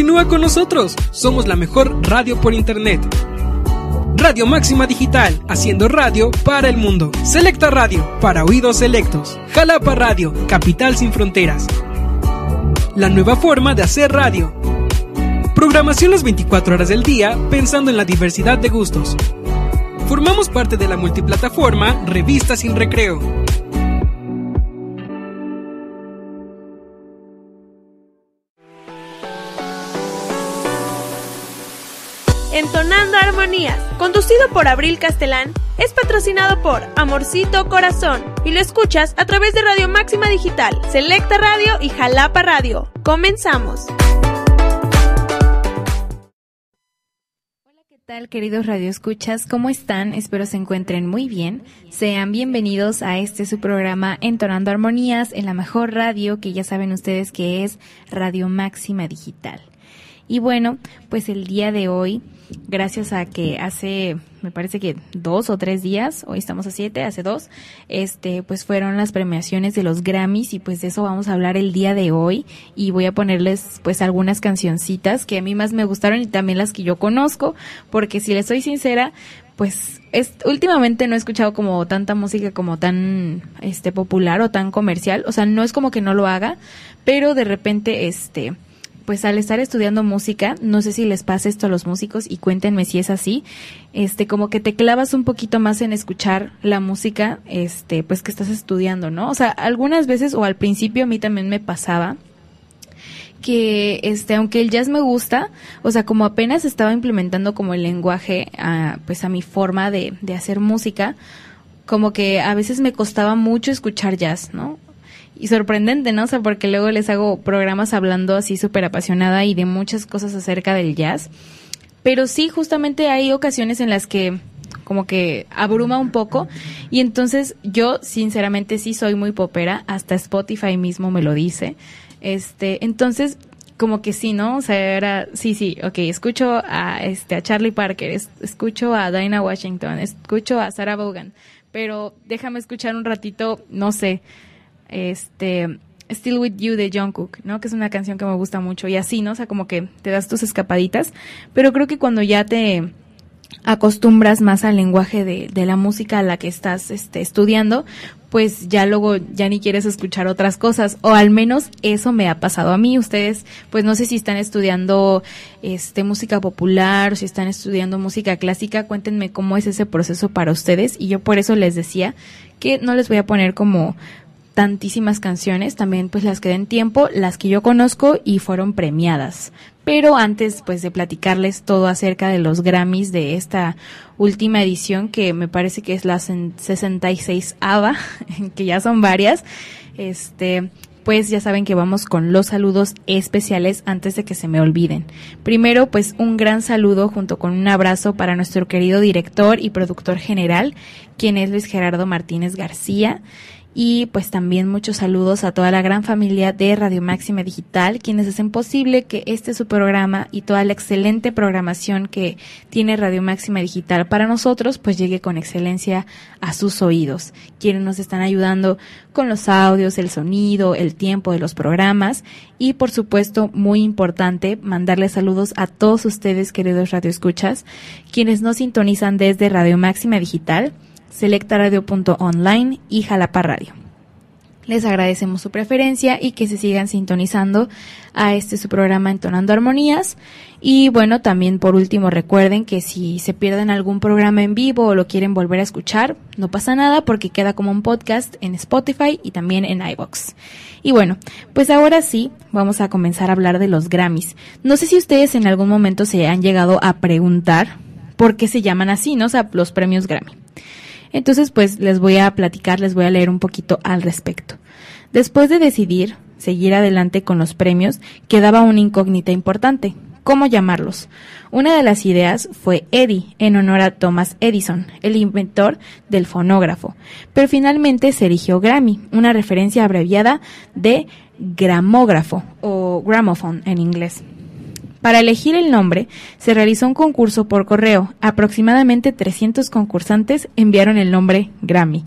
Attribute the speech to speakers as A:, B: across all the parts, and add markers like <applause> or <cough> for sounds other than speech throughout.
A: Continúa con nosotros, somos la mejor radio por internet. Radio Máxima Digital, haciendo radio para el mundo. Selecta Radio, para oídos selectos. Jalapa Radio, capital sin fronteras. La nueva forma de hacer radio. Programación las 24 horas del día, pensando en la diversidad de gustos. Formamos parte de la multiplataforma Revista Sin Recreo.
B: Entonando Armonías, conducido por Abril Castelán, es patrocinado por Amorcito Corazón y lo escuchas a través de Radio Máxima Digital, Selecta Radio y Jalapa Radio. Comenzamos.
C: Hola, ¿qué tal queridos radioescuchas? ¿Cómo están? Espero se encuentren muy bien. Sean bienvenidos a este su programa Entonando Armonías en la mejor radio que ya saben ustedes que es Radio Máxima Digital. Y bueno, pues el día de hoy, gracias a que hace, me parece que dos o tres días, hoy estamos a siete, hace dos, este, pues fueron las premiaciones de los Grammys y pues de eso vamos a hablar el día de hoy. Y voy a ponerles pues algunas cancioncitas que a mí más me gustaron y también las que yo conozco, porque si les soy sincera, pues es, últimamente no he escuchado como tanta música como tan este popular o tan comercial, o sea, no es como que no lo haga, pero de repente este pues al estar estudiando música, no sé si les pasa esto a los músicos y cuéntenme si es así, este como que te clavas un poquito más en escuchar la música, este pues que estás estudiando, ¿no? O sea, algunas veces o al principio a mí también me pasaba que este aunque el jazz me gusta o sea como apenas estaba implementando como el lenguaje a, pues a mi forma de, de hacer música como que a veces me costaba mucho escuchar jazz no y sorprendente, ¿no? O sea, porque luego les hago programas hablando así súper apasionada y de muchas cosas acerca del jazz. Pero sí, justamente hay ocasiones en las que como que abruma un poco y entonces yo sinceramente sí soy muy popera, hasta Spotify mismo me lo dice. Este, entonces como que sí, ¿no? O sea, era sí, sí, ok, escucho a este a Charlie Parker, escucho a Dinah Washington, escucho a Sarah Vaughan, pero déjame escuchar un ratito, no sé, este Still With You de Jungkook, ¿no? Que es una canción que me gusta mucho y así, ¿no? O sea, como que te das tus escapaditas, pero creo que cuando ya te acostumbras más al lenguaje de, de la música a la que estás este, estudiando, pues ya luego ya ni quieres escuchar otras cosas o al menos eso me ha pasado a mí ustedes pues no sé si están estudiando este música popular o si están estudiando música clásica cuéntenme cómo es ese proceso para ustedes y yo por eso les decía que no les voy a poner como tantísimas canciones, también pues las que den tiempo, las que yo conozco y fueron premiadas. Pero antes pues de platicarles todo acerca de los Grammys de esta última edición que me parece que es la 66 ABA, <laughs> que ya son varias, este pues ya saben que vamos con los saludos especiales antes de que se me olviden. Primero, pues un gran saludo junto con un abrazo para nuestro querido director y productor general, quien es Luis Gerardo Martínez García y pues también muchos saludos a toda la gran familia de Radio Máxima Digital, quienes hacen posible que este su programa y toda la excelente programación que tiene Radio Máxima Digital para nosotros pues llegue con excelencia a sus oídos, quienes nos están ayudando con los audios, el sonido, el tiempo de los programas. Y por supuesto muy importante mandarles saludos a todos ustedes queridos radioescuchas, quienes nos sintonizan desde Radio Máxima Digital selectaradio.online y Jalapa Radio. Les agradecemos su preferencia y que se sigan sintonizando a este su programa Entonando Armonías. Y bueno, también por último recuerden que si se pierden algún programa en vivo o lo quieren volver a escuchar, no pasa nada porque queda como un podcast en Spotify y también en iBox. Y bueno, pues ahora sí, vamos a comenzar a hablar de los Grammys. No sé si ustedes en algún momento se han llegado a preguntar por qué se llaman así, ¿no? O sea, los premios Grammy. Entonces, pues les voy a platicar, les voy a leer un poquito al respecto. Después de decidir seguir adelante con los premios, quedaba una incógnita importante. ¿Cómo llamarlos? Una de las ideas fue Eddie, en honor a Thomas Edison, el inventor del fonógrafo. Pero finalmente se eligió Grammy, una referencia abreviada de gramógrafo o gramophone en inglés. Para elegir el nombre, se realizó un concurso por correo. Aproximadamente 300 concursantes enviaron el nombre Grammy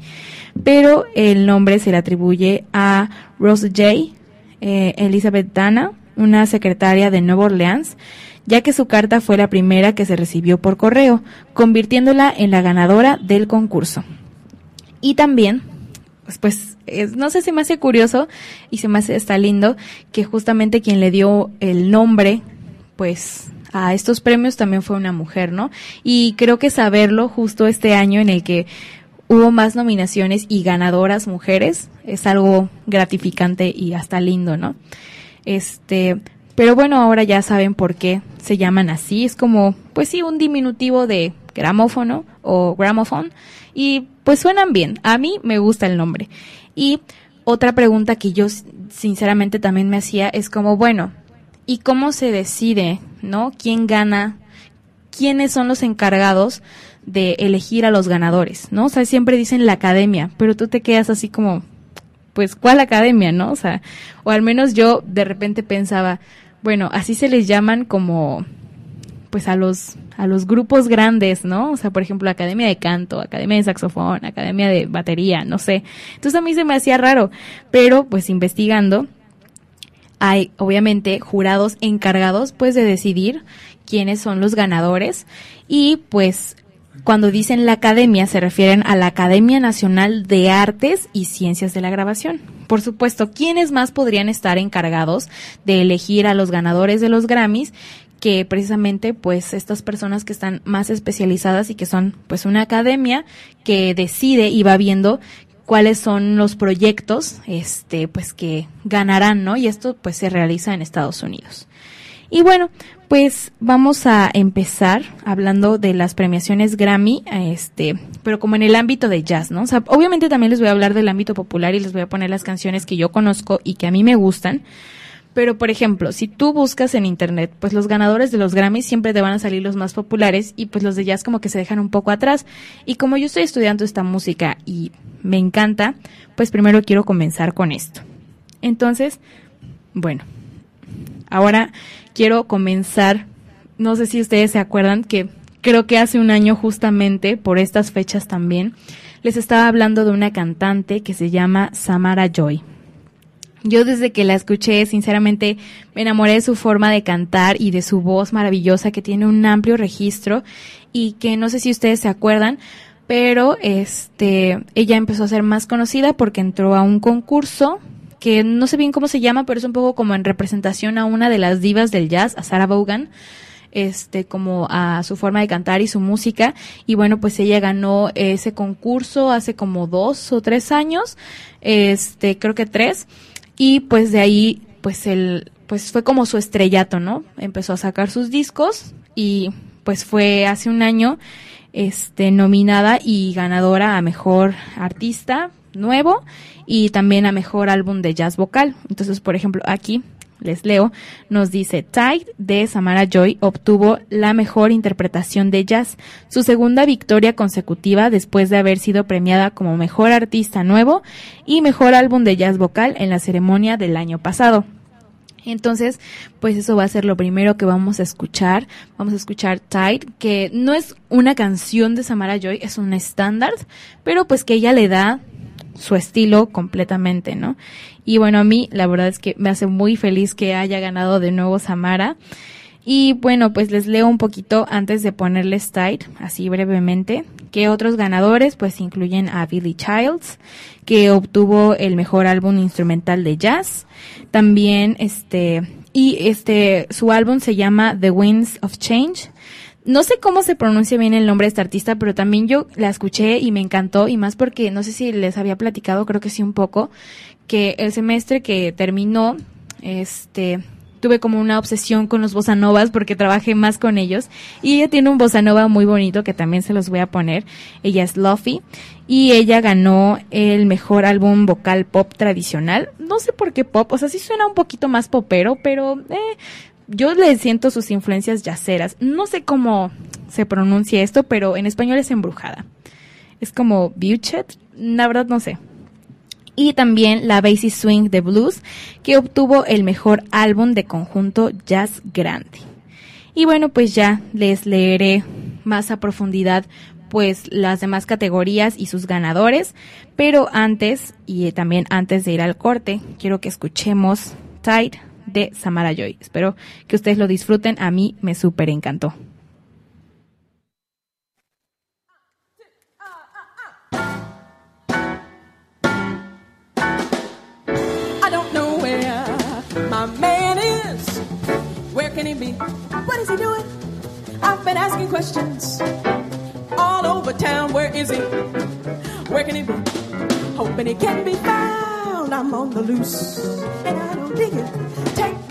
C: pero el nombre se le atribuye a Rose J. Eh, Elizabeth Dana, una secretaria de Nueva Orleans, ya que su carta fue la primera que se recibió por correo, convirtiéndola en la ganadora del concurso. Y también, pues, pues no sé, se me hace curioso y se me hace está lindo que justamente quien le dio el nombre, pues a estos premios también fue una mujer, ¿no? Y creo que saberlo justo este año en el que hubo más nominaciones y ganadoras mujeres, es algo gratificante y hasta lindo, ¿no? Este, pero bueno, ahora ya saben por qué se llaman así, es como, pues sí, un diminutivo de gramófono o gramophone y pues suenan bien, a mí me gusta el nombre. Y otra pregunta que yo sinceramente también me hacía es como, bueno, ¿y cómo se decide, no? ¿Quién gana? ¿Quiénes son los encargados de elegir a los ganadores, ¿no? O sea, siempre dicen la academia, pero tú te quedas así como, pues, ¿cuál academia, no? O sea, o al menos yo de repente pensaba, bueno, así se les llaman como, pues, a los, a los grupos grandes, ¿no? O sea, por ejemplo, academia de canto, academia de saxofón, academia de batería, no sé. Entonces a mí se me hacía raro, pero pues investigando, hay obviamente jurados encargados pues de decidir quiénes son los ganadores y pues cuando dicen la academia, se refieren a la Academia Nacional de Artes y Ciencias de la Grabación. Por supuesto, ¿quiénes más podrían estar encargados de elegir a los ganadores de los Grammys? que precisamente pues estas personas que están más especializadas y que son pues una academia que decide y va viendo cuáles son los proyectos este pues que ganarán, ¿no? Y esto pues se realiza en Estados Unidos. Y bueno, pues vamos a empezar hablando de las premiaciones Grammy, este, pero como en el ámbito de jazz, ¿no? O sea, obviamente también les voy a hablar del ámbito popular y les voy a poner las canciones que yo conozco y que a mí me gustan. Pero, por ejemplo, si tú buscas en internet, pues los ganadores de los Grammys siempre te van a salir los más populares y pues los de jazz como que se dejan un poco atrás. Y como yo estoy estudiando esta música y me encanta, pues primero quiero comenzar con esto. Entonces, bueno, ahora quiero comenzar, no sé si ustedes se acuerdan que creo que hace un año justamente, por estas fechas también, les estaba hablando de una cantante que se llama Samara Joy. Yo desde que la escuché, sinceramente, me enamoré de su forma de cantar y de su voz maravillosa que tiene un amplio registro y que no sé si ustedes se acuerdan, pero este, ella empezó a ser más conocida porque entró a un concurso que no sé bien cómo se llama, pero es un poco como en representación a una de las divas del jazz, a Sarah Vaughan este como a su forma de cantar y su música. Y bueno pues ella ganó ese concurso hace como dos o tres años este creo que tres y pues de ahí pues el pues fue como su estrellato no empezó a sacar sus discos y pues fue hace un año este nominada y ganadora a mejor artista nuevo y también a mejor álbum de jazz vocal. Entonces, por ejemplo, aquí les leo, nos dice Tide de Samara Joy obtuvo la mejor interpretación de jazz, su segunda victoria consecutiva después de haber sido premiada como mejor artista nuevo y mejor álbum de jazz vocal en la ceremonia del año pasado. Entonces, pues eso va a ser lo primero que vamos a escuchar. Vamos a escuchar Tide, que no es una canción de Samara Joy, es un estándar, pero pues que ella le da su estilo completamente, ¿no? Y bueno, a mí la verdad es que me hace muy feliz que haya ganado de nuevo Samara. Y bueno, pues les leo un poquito antes de ponerles tight, así brevemente, que otros ganadores pues incluyen a Billy Childs, que obtuvo el mejor álbum instrumental de jazz. También este, y este, su álbum se llama The Winds of Change. No sé cómo se pronuncia bien el nombre de esta artista, pero también yo la escuché y me encantó, y más porque no sé si les había platicado, creo que sí un poco, que el semestre que terminó, este, tuve como una obsesión con los bossa novas porque trabajé más con ellos y ella tiene un bossa nova muy bonito que también se los voy a poner. Ella es Luffy y ella ganó el mejor álbum vocal pop tradicional. No sé por qué pop, o sea, sí suena un poquito más popero, pero eh, yo le siento sus influencias yaceras. No sé cómo se pronuncia esto, pero en español es embrujada. Es como Buchet, la verdad no sé y también la Basis Swing de Blues, que obtuvo el mejor álbum de conjunto jazz grande. Y bueno, pues ya les leeré más a profundidad pues las demás categorías y sus ganadores, pero antes y también antes de ir al corte, quiero que escuchemos Tide de Samara Joy. Espero que ustedes lo disfruten, a mí me súper encantó.
D: Be? What is he doing? I've been asking questions all over town. Where is he? Where can he be? Hoping he can be found. I'm on the loose and I don't dig it. Take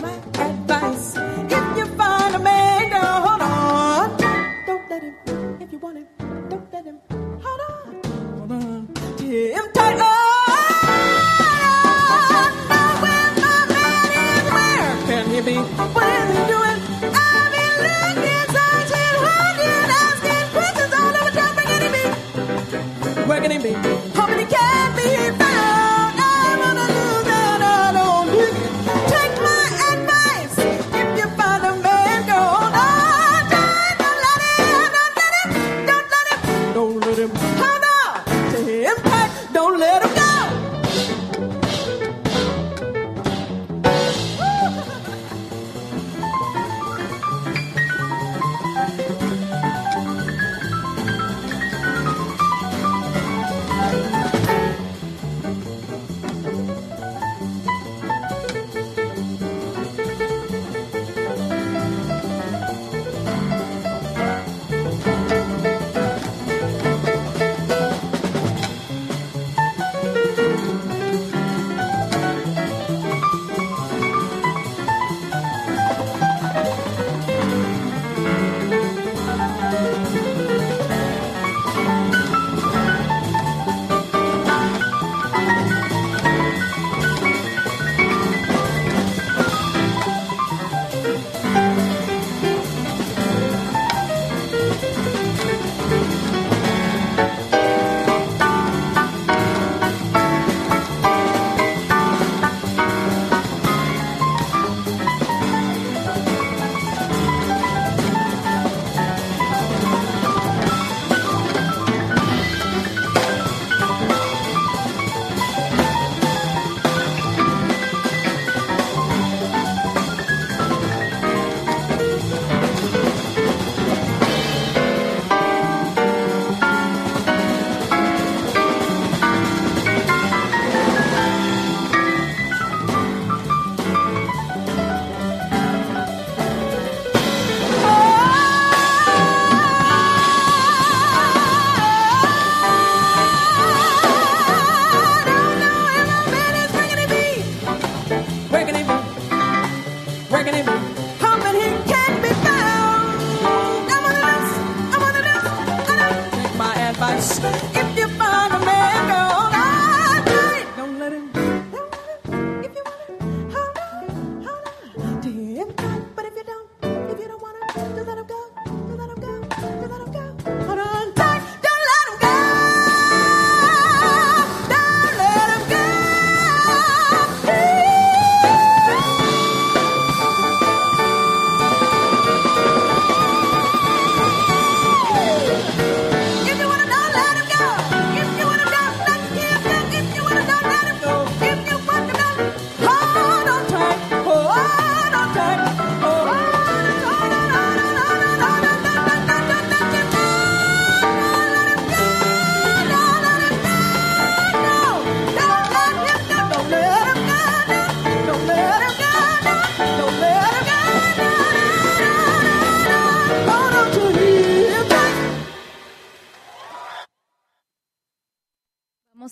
D: Sports.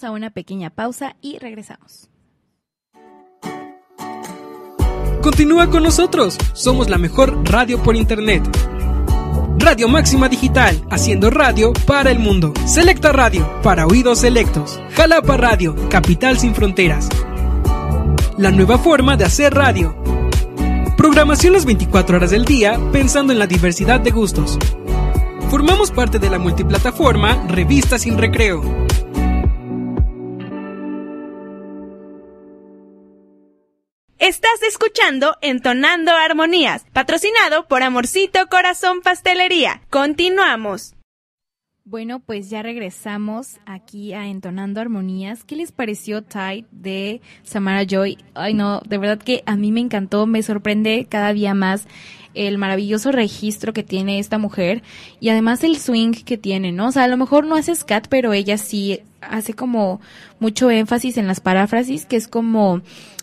D: A
C: una pequeña pausa y regresamos.
A: Continúa con nosotros, somos la mejor radio por internet. Radio Máxima Digital, haciendo radio para el mundo. Selecta Radio, para oídos selectos. Jalapa Radio, capital sin fronteras. La nueva forma de hacer radio. Programación las 24 horas del día, pensando en la diversidad de gustos. Formamos parte de la multiplataforma Revista Sin Recreo.
B: Estás escuchando Entonando Armonías, patrocinado por Amorcito Corazón Pastelería. Continuamos.
C: Bueno, pues ya regresamos aquí a Entonando Armonías. ¿Qué les pareció Tide de Samara Joy? Ay, no, de verdad que a mí me encantó, me sorprende cada día más el maravilloso registro que tiene esta mujer y además el swing que tiene, ¿no? O sea, a lo mejor no hace scat, pero ella sí hace como mucho énfasis en las paráfrasis, que es como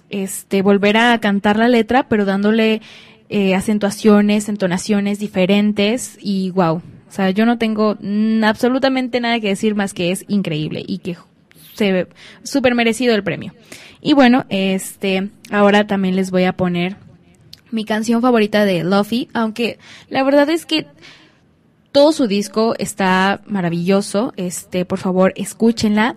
C: este, volver a cantar la letra, pero dándole eh, acentuaciones, entonaciones diferentes y wow. O sea, yo no tengo absolutamente nada que decir más que es increíble y que se ve súper merecido el premio. Y bueno, este, ahora también les voy a poner mi canción favorita de Luffy, aunque la verdad es que todo su disco está maravilloso, este, por favor, escúchenla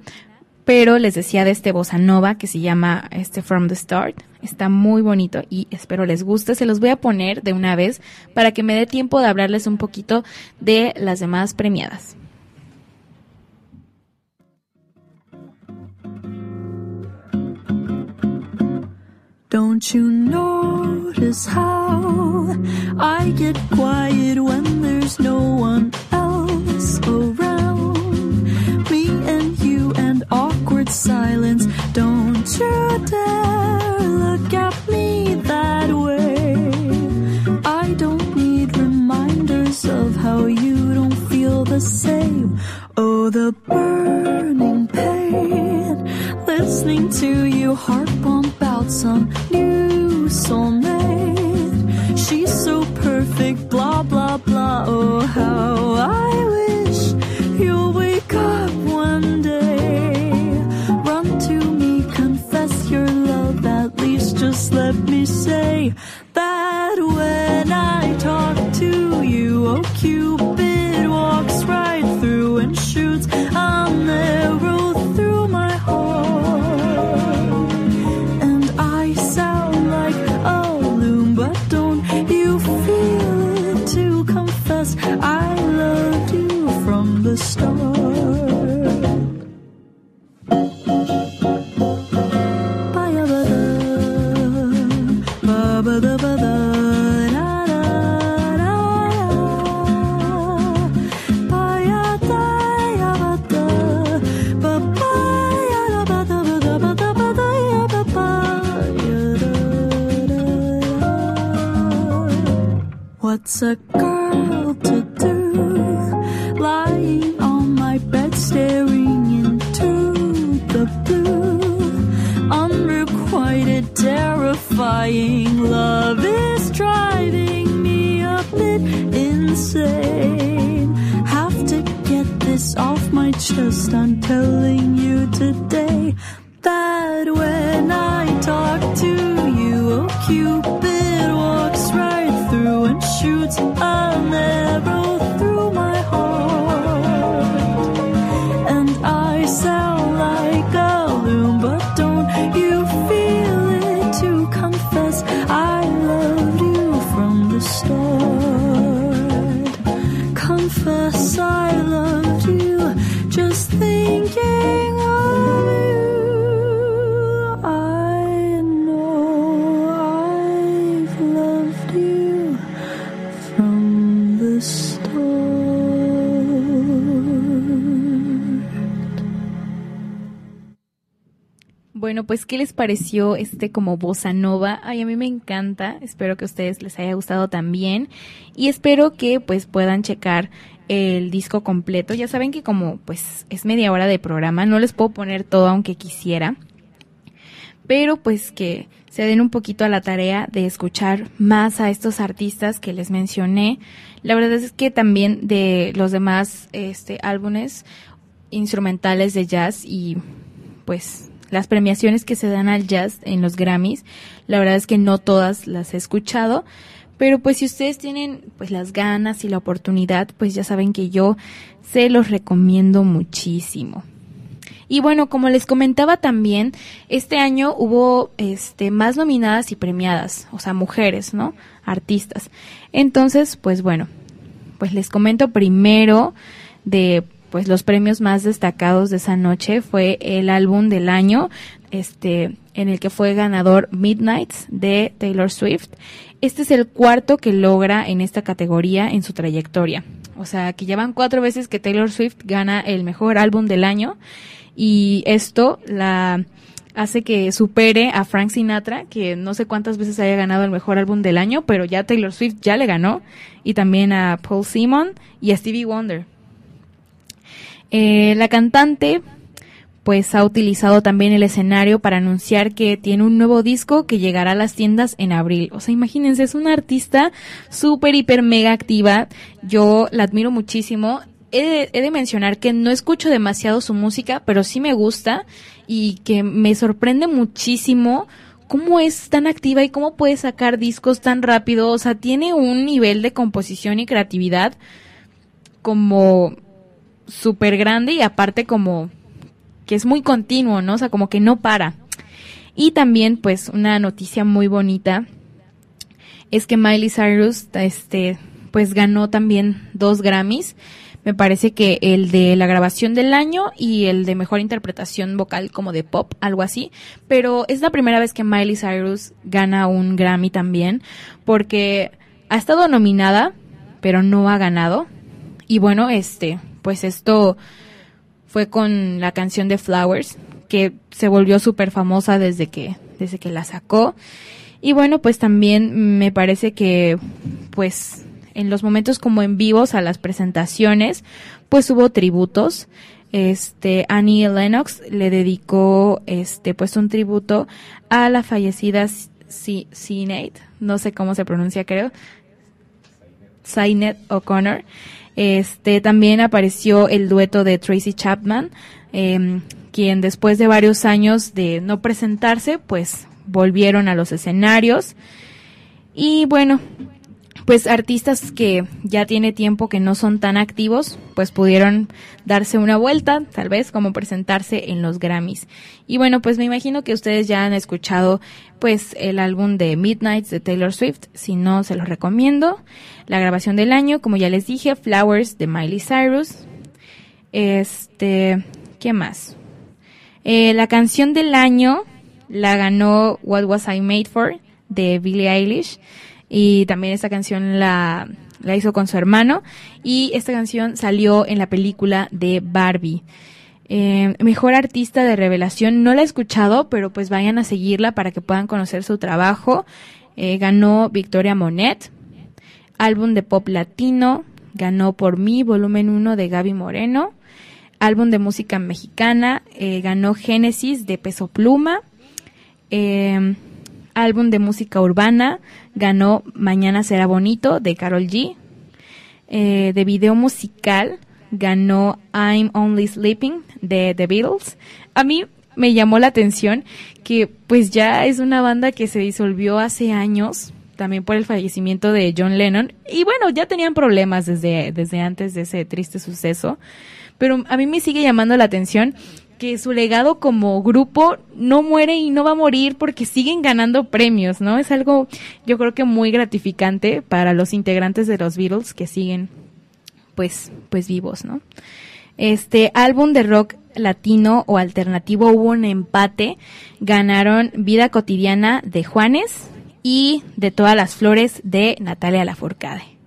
C: pero les decía de este bossa nova que se llama este From the Start. Está muy bonito y espero les guste. Se los voy a poner de una vez para que me dé tiempo de hablarles un poquito de las demás premiadas.
E: Don't you notice how I get quiet when there's no one else around? Silence. Don't you dare look at me that way. I don't need reminders of how you don't feel the same. Oh, the burning pain. Listening to you heart bump out some new soulmate. She's so perfect, blah, blah, blah. Oh, how What's a girl to do? Lying on my bed, staring into the blue. Unrequited, terrifying love is driving me a bit insane. Have to get this off my chest. I'm telling you today confess I loved you from the start? Confess I loved you, just thinking
C: Bueno, pues ¿qué les pareció este como bossa nova? Ay, a mí me encanta. Espero que a ustedes les haya gustado también y espero que pues puedan checar el disco completo. Ya saben que como pues es media hora de programa, no les puedo poner todo aunque quisiera. Pero pues que se den un poquito a la tarea de escuchar más a estos artistas que les mencioné. La verdad es que también de los demás este álbumes instrumentales de jazz y pues las premiaciones que se dan al jazz en los Grammys. La verdad es que no todas las he escuchado, pero pues si ustedes tienen pues las ganas y la oportunidad, pues ya saben que yo se los recomiendo muchísimo. Y bueno, como les comentaba también, este año hubo este más nominadas y premiadas, o sea, mujeres, ¿no? Artistas. Entonces, pues bueno, pues les comento primero de pues los premios más destacados de esa noche fue el álbum del año, este, en el que fue ganador Midnights de Taylor Swift. Este es el cuarto que logra en esta categoría en su trayectoria. O sea, que llevan cuatro veces que Taylor Swift gana el mejor álbum del año y esto la hace que supere a Frank Sinatra, que no sé cuántas veces haya ganado el mejor álbum del año, pero ya Taylor Swift ya le ganó, y también a Paul Simon y a Stevie Wonder. Eh, la cantante pues ha utilizado también el escenario para anunciar que tiene un nuevo disco que llegará a las tiendas en abril. O sea, imagínense, es una artista súper, hiper, mega activa. Yo la admiro muchísimo. He de, he de, mencionar que no escucho demasiado su música, pero sí me gusta y que me sorprende muchísimo cómo es tan activa y cómo puede sacar discos tan rápido. O sea, tiene un nivel de composición y creatividad como súper grande y aparte como que es muy continuo, ¿no? O sea, como que no para. Y también, pues, una noticia muy bonita es que Miley Cyrus, este, pues ganó también dos Grammys. Me parece que el de la grabación del año y el de mejor interpretación vocal como de pop, algo así. Pero es la primera vez que Miley Cyrus gana un Grammy también, porque ha estado nominada, pero no ha ganado. Y bueno, este, pues esto fue con la canción de Flowers, que se volvió súper famosa desde que, desde que la sacó. Y bueno, pues también me parece que, pues, en los momentos como en vivos a las presentaciones, pues hubo tributos. Este, Annie Lennox le dedicó, este, pues un tributo a la fallecida Sinead, no sé cómo se pronuncia, creo. Sinead O'Connor. Este, también apareció el dueto de Tracy Chapman, eh, quien después de varios años de no presentarse, pues volvieron a los escenarios. Y bueno, pues artistas que ya tiene tiempo que no son tan activos, pues pudieron darse una vuelta, tal vez como presentarse en los Grammys. Y bueno, pues me imagino que ustedes ya han escuchado pues el álbum de Midnights de Taylor Swift, si no se los recomiendo. La grabación del año, como ya les dije, Flowers de Miley Cyrus. Este, ¿qué más? Eh, la canción del año la ganó What Was I Made For de Billie Eilish y también esta canción la, la hizo con su hermano. Y esta canción salió en la película de Barbie. Eh, mejor artista de revelación, no la he escuchado, pero pues vayan a seguirla para que puedan conocer su trabajo. Eh, ganó Victoria Monet, álbum de pop latino, ganó por mí, volumen 1 de Gaby Moreno, álbum de música mexicana, eh, ganó Génesis de Peso Pluma, eh, álbum de música urbana, ganó Mañana será bonito de Carol G. Eh, de video musical, ganó I'm Only Sleeping de The Beatles. A mí me llamó la atención que pues ya es una banda que se disolvió hace años, también por el fallecimiento de John Lennon. Y bueno, ya tenían problemas desde, desde antes de ese triste suceso. Pero a mí me sigue llamando la atención que su legado como grupo no muere y no va a morir porque siguen ganando premios, ¿no? Es algo yo creo que muy gratificante para los integrantes de los Beatles que siguen pues pues vivos, ¿no? Este álbum de rock latino o alternativo hubo un empate, ganaron Vida cotidiana de Juanes y de todas las flores de Natalia Lafourcade.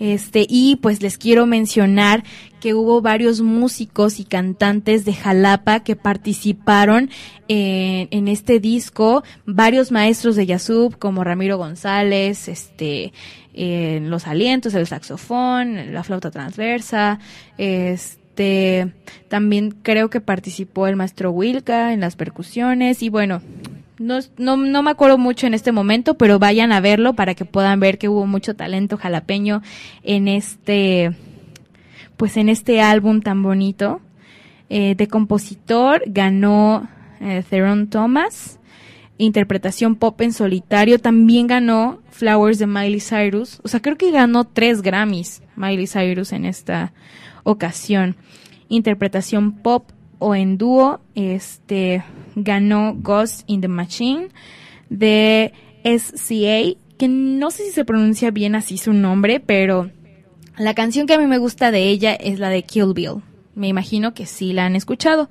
C: Este, y pues les quiero mencionar que hubo varios músicos y cantantes de Jalapa que participaron en, en este disco, varios maestros de Yasub como Ramiro González, este, en los alientos, el saxofón, la flauta transversa, este, también creo que participó el maestro Wilka en las percusiones y bueno, no, no, no me acuerdo mucho en este momento, pero vayan a verlo para que puedan ver que hubo mucho talento jalapeño en este, pues en este álbum tan bonito. Eh, de compositor ganó eh, Theron Thomas. Interpretación pop en solitario también ganó Flowers de Miley Cyrus. O sea, creo que ganó tres Grammys Miley Cyrus en esta ocasión. Interpretación pop o en dúo, este ganó Ghost in the Machine de SCA, que no sé si se pronuncia bien así su nombre, pero la canción que a mí me gusta de ella es la de Kill Bill. Me imagino que sí la han escuchado.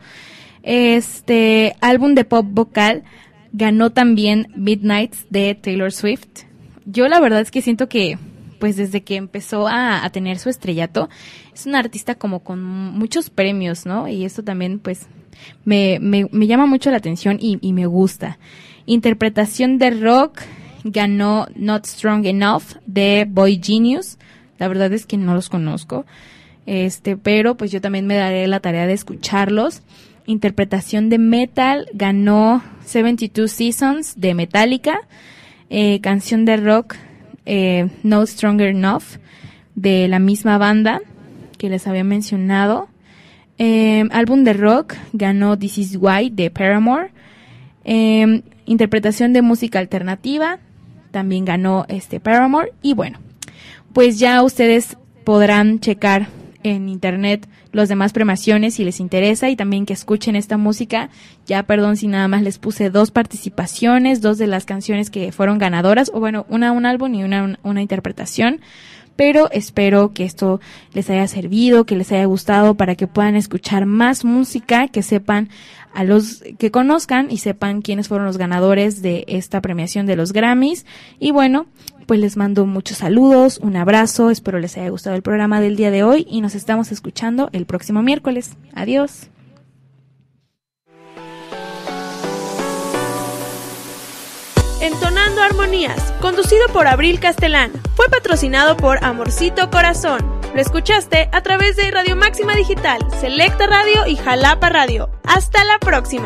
C: Este álbum de pop vocal ganó también Midnights de Taylor Swift. Yo la verdad es que siento que pues desde que empezó a, tener su estrellato, es una artista como con muchos premios, ¿no? Y esto también pues me, me, llama mucho la atención y, y, me gusta. Interpretación de rock ganó Not Strong Enough de Boy Genius. La verdad es que no los conozco. Este, pero pues yo también me daré la tarea de escucharlos. Interpretación de metal ganó 72 Seasons de Metallica. Eh, canción de rock eh, No Stronger Enough de la misma banda que les había mencionado. Eh, álbum de rock ganó This Is Why de Paramore. Eh, interpretación de música alternativa también ganó este Paramore. Y bueno, pues ya ustedes podrán checar en internet los demás premiaciones si les interesa y también que escuchen esta música. Ya perdón si nada más les puse dos participaciones, dos de las canciones que fueron ganadoras, o bueno, una un álbum y una, una interpretación. Pero espero que esto les haya servido, que les haya gustado para que puedan escuchar más música, que sepan a los que conozcan y sepan quiénes fueron los ganadores de esta premiación de los Grammys. Y bueno, pues les mando muchos saludos, un abrazo, espero les haya gustado el programa del día de hoy y nos estamos escuchando el próximo miércoles. Adiós.
B: Entonando Armonías, conducido por Abril Castelán, fue patrocinado por Amorcito Corazón. Lo escuchaste a través de Radio Máxima Digital, Selecta Radio y Jalapa Radio. Hasta la próxima.